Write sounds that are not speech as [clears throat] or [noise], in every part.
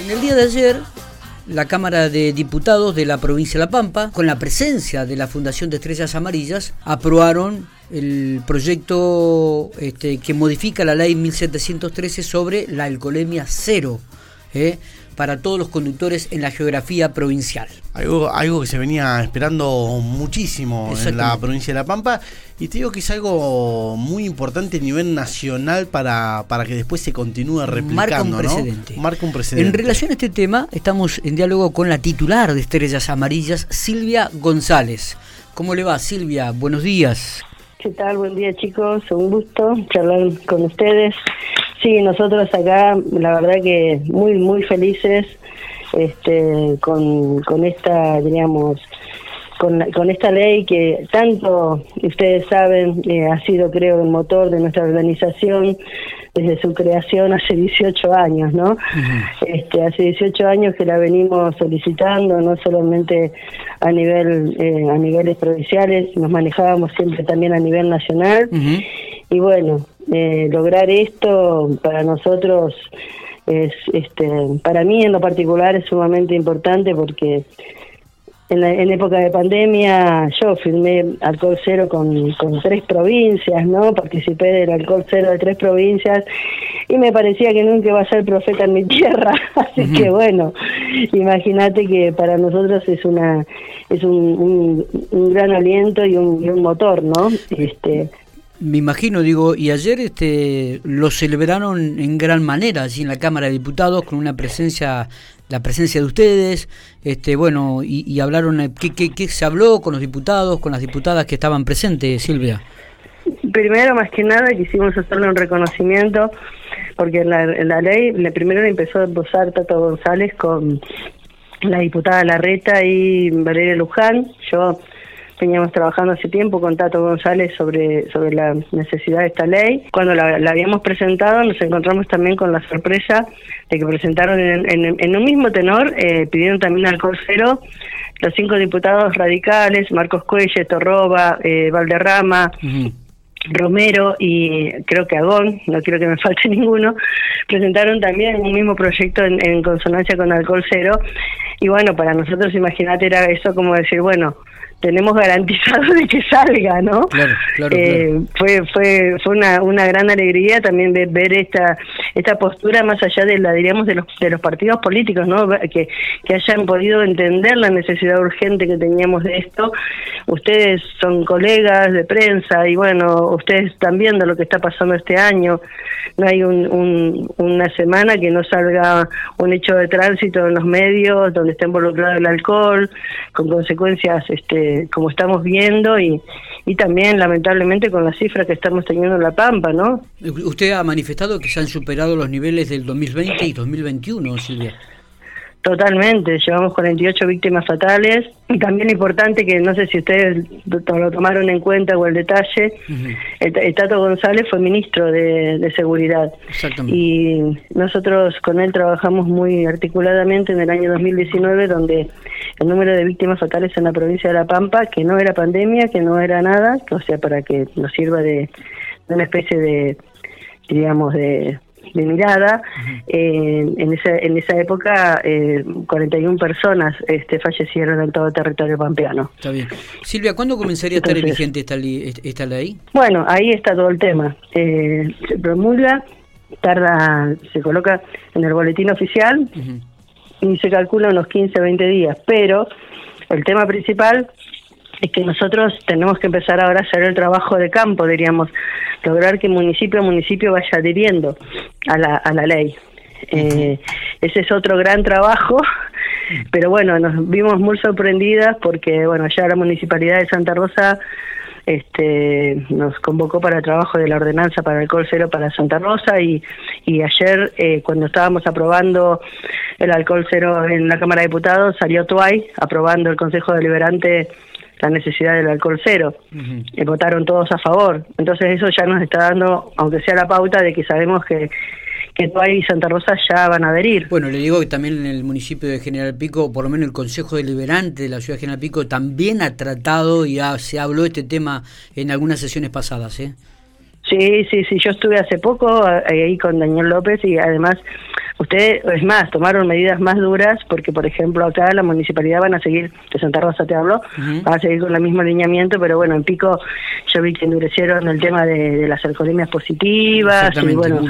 En el día de ayer, la Cámara de Diputados de la provincia de La Pampa, con la presencia de la Fundación de Estrellas Amarillas, aprobaron el proyecto este, que modifica la ley 1713 sobre la alcoholemia cero. ¿eh? Para todos los conductores en la geografía provincial. Algo, algo que se venía esperando muchísimo en la provincia de La Pampa y te digo que es algo muy importante a nivel nacional para, para que después se continúe replicando. Marca un precedente. Marca un precedente. En relación a este tema, estamos en diálogo con la titular de Estrellas Amarillas, Silvia González. ¿Cómo le va, Silvia? Buenos días. ¿Qué tal? Buen día, chicos. Un gusto charlar con ustedes. Sí, nosotros acá, la verdad que muy, muy felices este, con, con esta, diríamos, con, con esta ley que tanto, ustedes saben, eh, ha sido, creo, el motor de nuestra organización desde su creación hace 18 años, ¿no? este, hace 18 años que la venimos solicitando, no solamente a nivel eh, a niveles provinciales, nos manejábamos siempre también a nivel nacional. Y bueno, eh, lograr esto para nosotros es, este, para mí en lo particular es sumamente importante porque en, la, en época de pandemia yo firmé alcohol cero con, con tres provincias, ¿no? Participé del alcohol cero de tres provincias y me parecía que nunca iba a ser profeta en mi [laughs] tierra, así que bueno, imagínate que para nosotros es una es un, un, gran aliento y un, y un motor, ¿no? Este me imagino, digo, y ayer este lo celebraron en gran manera, así en la Cámara de Diputados, con una presencia, la presencia de ustedes, este bueno, y, hablaron, eh, ¿qué, qué, se habló con los diputados, con las diputadas que estaban presentes, Silvia? Primero, más que nada, quisimos hacerle un reconocimiento, porque la, la ley, la primero empezó a posar Tato González con la diputada Larreta y Valeria Luján, yo veníamos trabajando hace tiempo con Tato González sobre, sobre la necesidad de esta ley. Cuando la, habíamos presentado nos encontramos también con la sorpresa de que presentaron en, en, un mismo tenor, eh, pidieron también alcohol cero los cinco diputados radicales, Marcos Cuelle, Torroba, eh, Valderrama, Romero y creo que Agón, no quiero que me [laughs] falte ninguno, presentaron también un mismo proyecto en, en consonancia con alcohol cero. Y bueno, para nosotros, imagínate, era eso como decir, bueno, tenemos garantizado [laughs] de que salga, ¿no? Claro, claro, eh, Fue fue fue una, una gran alegría también ver, ver esta esta postura más allá de la diríamos de los de los partidos políticos, ¿no? Que que hayan podido entender la necesidad urgente que teníamos de esto. Ustedes son colegas de prensa y bueno, ustedes están viendo lo que está pasando este año. No hay un, una semana que no salga un hecho de tránsito en los medios donde está involucrado el alcohol con consecuencias este como estamos viendo y, y también lamentablemente con las cifras que estamos teniendo en La Pampa, ¿no? Usted ha manifestado que se han superado los niveles del 2020 y 2021, Silvia. Totalmente, llevamos 48 víctimas fatales. Y también importante que no sé si ustedes lo tomaron en cuenta o el detalle, el, Tato González fue ministro de, Seguridad. Y nosotros con él trabajamos muy articuladamente en el año 2019 donde el número de víctimas fatales en la provincia de La Pampa, que no era pandemia, que no era nada, o sea, para que nos sirva de una especie de, digamos, de de mirada. Eh, en, esa, en esa época, eh, 41 personas este, fallecieron en todo el territorio pampeano. Está bien. Silvia, ¿cuándo comenzaría a estar vigente esta, esta ley? Bueno, ahí está todo el tema. Eh, se promulga, tarda, se coloca en el boletín oficial y se calcula unos 15, 20 días, pero el tema principal es que nosotros tenemos que empezar ahora a hacer el trabajo de campo, diríamos, lograr que municipio a municipio vaya adhiriendo a la, a la ley. Eh, ese es otro gran trabajo, pero bueno, nos vimos muy sorprendidas porque, bueno, ya la Municipalidad de Santa Rosa este, nos convocó para el trabajo de la ordenanza para alcohol cero para Santa Rosa y, y ayer eh, cuando estábamos aprobando el alcohol cero en la Cámara de Diputados salió Tuay aprobando el Consejo Deliberante la necesidad del alcohol cero. y votaron todos a favor. Entonces eso ya nos está dando, aunque sea la pauta, de que sabemos que que Tuay y Santa Rosa ya van a adherir. Bueno, le digo que también en el municipio de General Pico, por lo menos el Consejo Deliberante de la ciudad de General Pico también ha tratado y se habló de este tema en algunas sesiones pasadas, ¿eh? Sí, sí, sí, yo estuve hace poco eh, ahí con Daniel López y además Usted, es más, tomaron medidas más duras porque, por ejemplo, acá la municipalidad van a seguir, de Santa Rosa te hablo, van a seguir con el mismo alineamiento, pero bueno, en Pico yo vi que endurecieron el tema de, las alcoholemias positivas y bueno,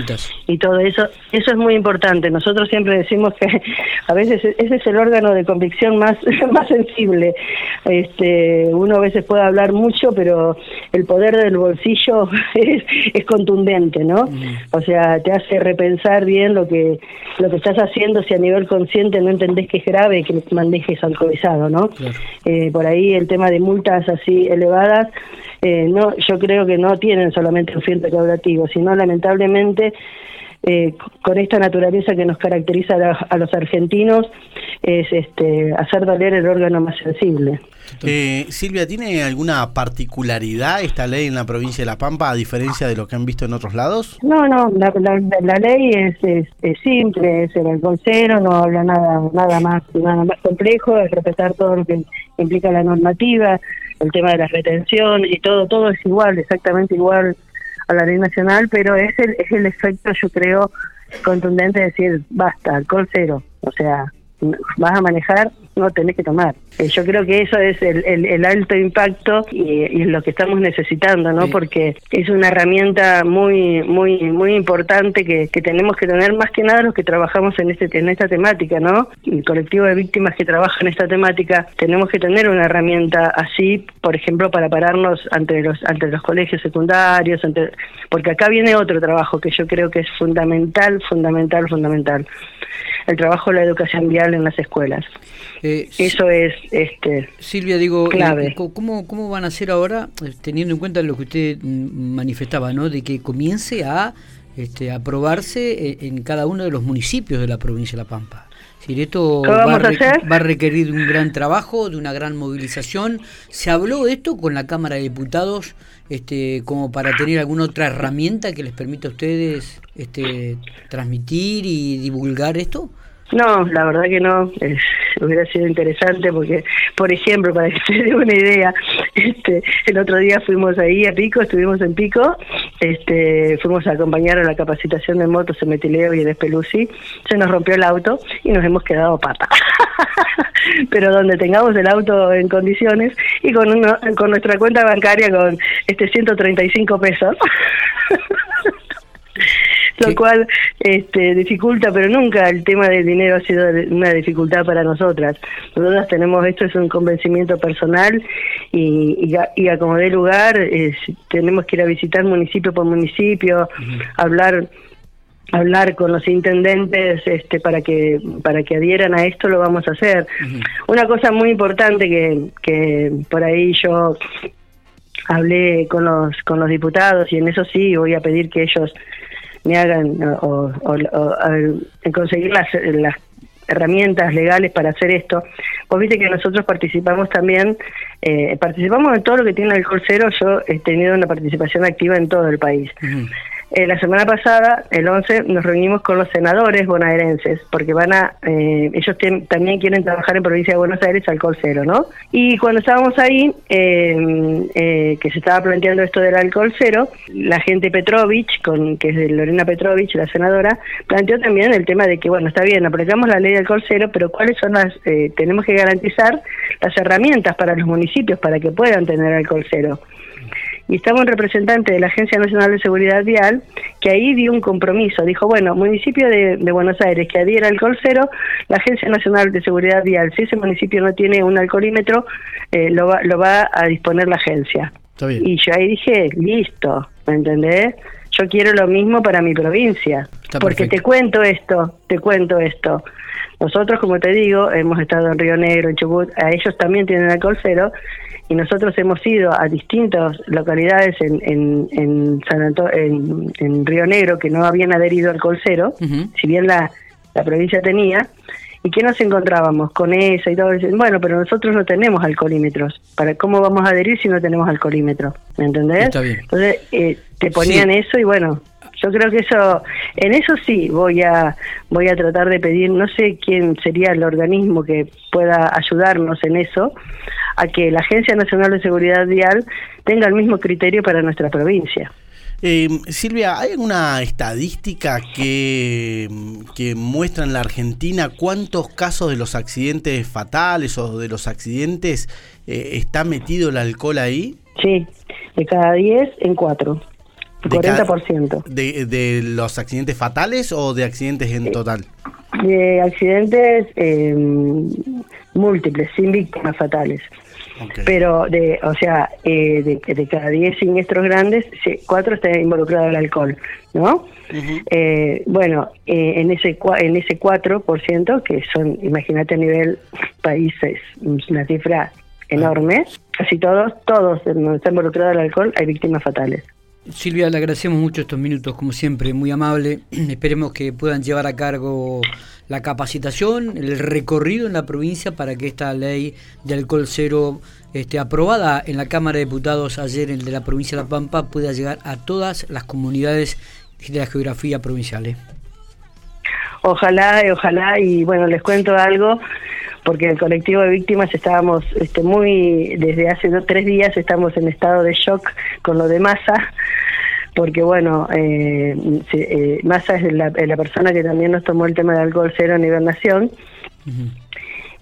y todo eso. Eso es muy importante. Nosotros siempre decimos que [laughs] a veces ese es el órgano de convicción más, [laughs] más sensible. Este, uno a veces puede hablar mucho, pero el poder del bolsillo [laughs] es, es contundente, ¿no? O sea, te hace repensar bien lo que lo que estás haciendo si a nivel consciente no entendés que es grave que manejes alcoholizado, ¿no? Eh, por ahí el tema de multas así elevadas, eh, no, yo creo que no tienen solamente un fin recaudativo, sino lamentablemente eh, con esta naturaleza que nos caracteriza a, los argentinos, es este, hacer doler el órgano más sensible. Eh, Silvia, ¿tiene alguna particularidad esta ley en la provincia de La Pampa a diferencia de lo que han visto en otros lados? No, no, la, ley es, es, simple, es el alcohol no habla nada, nada más, nada más complejo, es respetar todo lo que implica la normativa, el tema de la retención y todo, todo es igual, exactamente igual a la ley nacional, pero es el, es el efecto, yo creo, contundente de decir, basta, alcohol cero. O sea, vas a manejar, no tenés que tomar. Eh, yo creo que eso es el, el, alto impacto y, y, lo que estamos necesitando, ¿no? Porque es una herramienta muy muy muy importante que, que, tenemos que tener más que nada los que trabajamos en este en esta temática, ¿no? El colectivo de víctimas que trabaja en esta temática tenemos que tener una herramienta así, por ejemplo, para pararnos ante los ante los colegios secundarios, ante, porque acá viene otro trabajo que yo creo que es fundamental, fundamental, fundamental el trabajo de la educación vial en las escuelas. Eh, Eso es este Silvia, digo, eh, clave. ¿cómo, ¿cómo van a hacer ahora, eh, teniendo en cuenta lo que usted mm, manifestaba, ¿no? de que comience a este, aprobarse en cada uno de los municipios de la provincia de La Pampa? Si esto va a, va a, requerir un gran trabajo, de una gran movilización. ¿Se habló de esto con la Cámara de Diputados este, como para tener alguna otra herramienta que les permita a ustedes este, transmitir y divulgar esto? No, la verdad que no. hubiera sido interesante porque, por ejemplo, para [laughs] que se dé una idea, este, el otro día fuimos ahí a Pico, estuvimos en Pico, este, fuimos a acompañar a la capacitación de motos en Metileo y en Espeluzzi, se nos rompió el auto y nos hemos quedado pata. [laughs] Pero donde tengamos el auto en condiciones y con, uno, con nuestra cuenta bancaria con este 135 pesos. [laughs] lo cual este, dificulta, pero nunca el tema del dinero ha sido una dificultad para nosotras. Nosotras tenemos, esto es un convencimiento personal y, y, a, como dé lugar, tenemos que ir a visitar municipio por municipio, hablar hablar con los intendentes este para que para que adhieran a esto lo vamos a hacer. Una cosa muy importante que, que por ahí yo hablé con los con los diputados y en eso sí voy a pedir que ellos me hagan o, conseguir las, las herramientas legales para hacer esto. Vos viste que nosotros participamos también, eh, participamos en todo lo que tiene alcohol cero, yo he tenido una participación activa en todo el país. Eh, la semana pasada, el 11, nos reunimos con los senadores bonaerenses, porque van a, eh, ellos también quieren trabajar en provincia de Buenos Aires alcohol cero, ¿no? Y cuando estábamos ahí, eh, que se estaba planteando esto del alcohol cero, la gente Petrovich, con, que es de Lorena Petrovich, la senadora, planteó también el tema de que, bueno, está bien, aplicamos la ley de alcohol cero, pero ¿cuáles son las, tenemos que garantizar las herramientas para los municipios para que puedan tener alcohol cero? Y estaba un representante de la Agencia Nacional de Seguridad Vial que ahí dio un compromiso. Dijo, bueno, municipio de, Buenos Aires que adhiera alcohol cero, la Agencia Nacional de Seguridad Vial, si ese municipio no tiene un alcoholímetro, eh, lo, va, lo va a disponer la agencia. Y yo ahí dije, listo, ¿me entendés? Yo quiero lo mismo para mi provincia. porque te cuento esto, te cuento esto. Nosotros, como te digo, hemos estado en Río Negro, en Chubut, a ellos también tienen alcohol cero y nosotros hemos ido a distintas localidades en, en, en, San en, Río Negro que no habían adherido al colcero, si bien la, la provincia tenía, y que nos encontrábamos con eso y todo. Bueno, pero nosotros no tenemos alcoholímetros. ¿Para cómo vamos a adherir si no tenemos alcoholímetro? ¿Me entendés? Entonces eh, te ponían eso y bueno, yo creo que eso, en eso sí voy a voy a tratar de pedir, no sé quién sería el organismo que pueda ayudarnos en eso, a que la Agencia Nacional de Seguridad Vial tenga el mismo criterio para nuestra provincia. Eh, Silvia, ¿hay alguna estadística que, que muestra en la Argentina cuántos casos de los accidentes fatales o de los accidentes eh, está metido el alcohol ahí? Sí, de cada 10 en 4. 40%. De, ¿De los accidentes fatales o de accidentes en total? De accidentes eh, múltiples, sin víctimas fatales. Pero, de, o sea, eh, de, de, cada 10 siniestros grandes, 4 está involucrado el alcohol, ¿no? eh, bueno, eh, en ese en ese 4%, que son, imagínate a nivel países, una cifra enorme, casi todos, todos donde está involucrado el alcohol, hay víctimas fatales. Silvia, le agradecemos mucho estos minutos, como siempre, muy amable. [clears throat] Esperemos que puedan llevar a cargo la capacitación, el recorrido en la provincia para que esta ley de alcohol cero este, aprobada en la Cámara de Diputados ayer el de la provincia de La Pampa pueda llegar a todas las comunidades de la geografía provincial. ¿eh? Ojalá, ojalá, y bueno, les cuento algo porque el colectivo de víctimas estábamos este, muy, desde hace tres días estamos en estado de shock con lo de masa, porque bueno, eh, eh, Massa es la, la, persona que también nos tomó el tema del alcohol cero a nivel nación.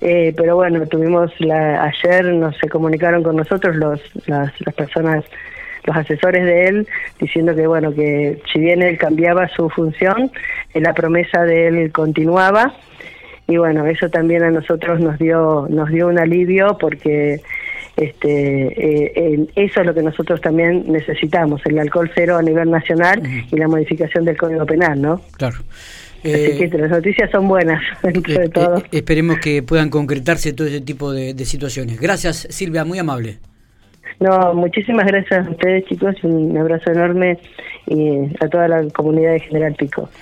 eh, pero bueno, tuvimos la, ayer nos se comunicaron con nosotros los las, las personas los asesores de él diciendo que bueno que si bien él cambiaba su función eh, la promesa de él continuaba y bueno eso también a nosotros nos dio nos dio un alivio porque este eh, eso es lo que nosotros también necesitamos el alcohol cero a nivel nacional uh -huh. y la modificación del código penal no claro Así eh, que las noticias son buenas [laughs] dentro eh, de todo. esperemos que puedan concretarse todo ese tipo de, de, situaciones. Gracias, Silvia, muy amable. No, muchísimas gracias a ustedes, chicos, un abrazo enorme y a toda la comunidad de General Pico.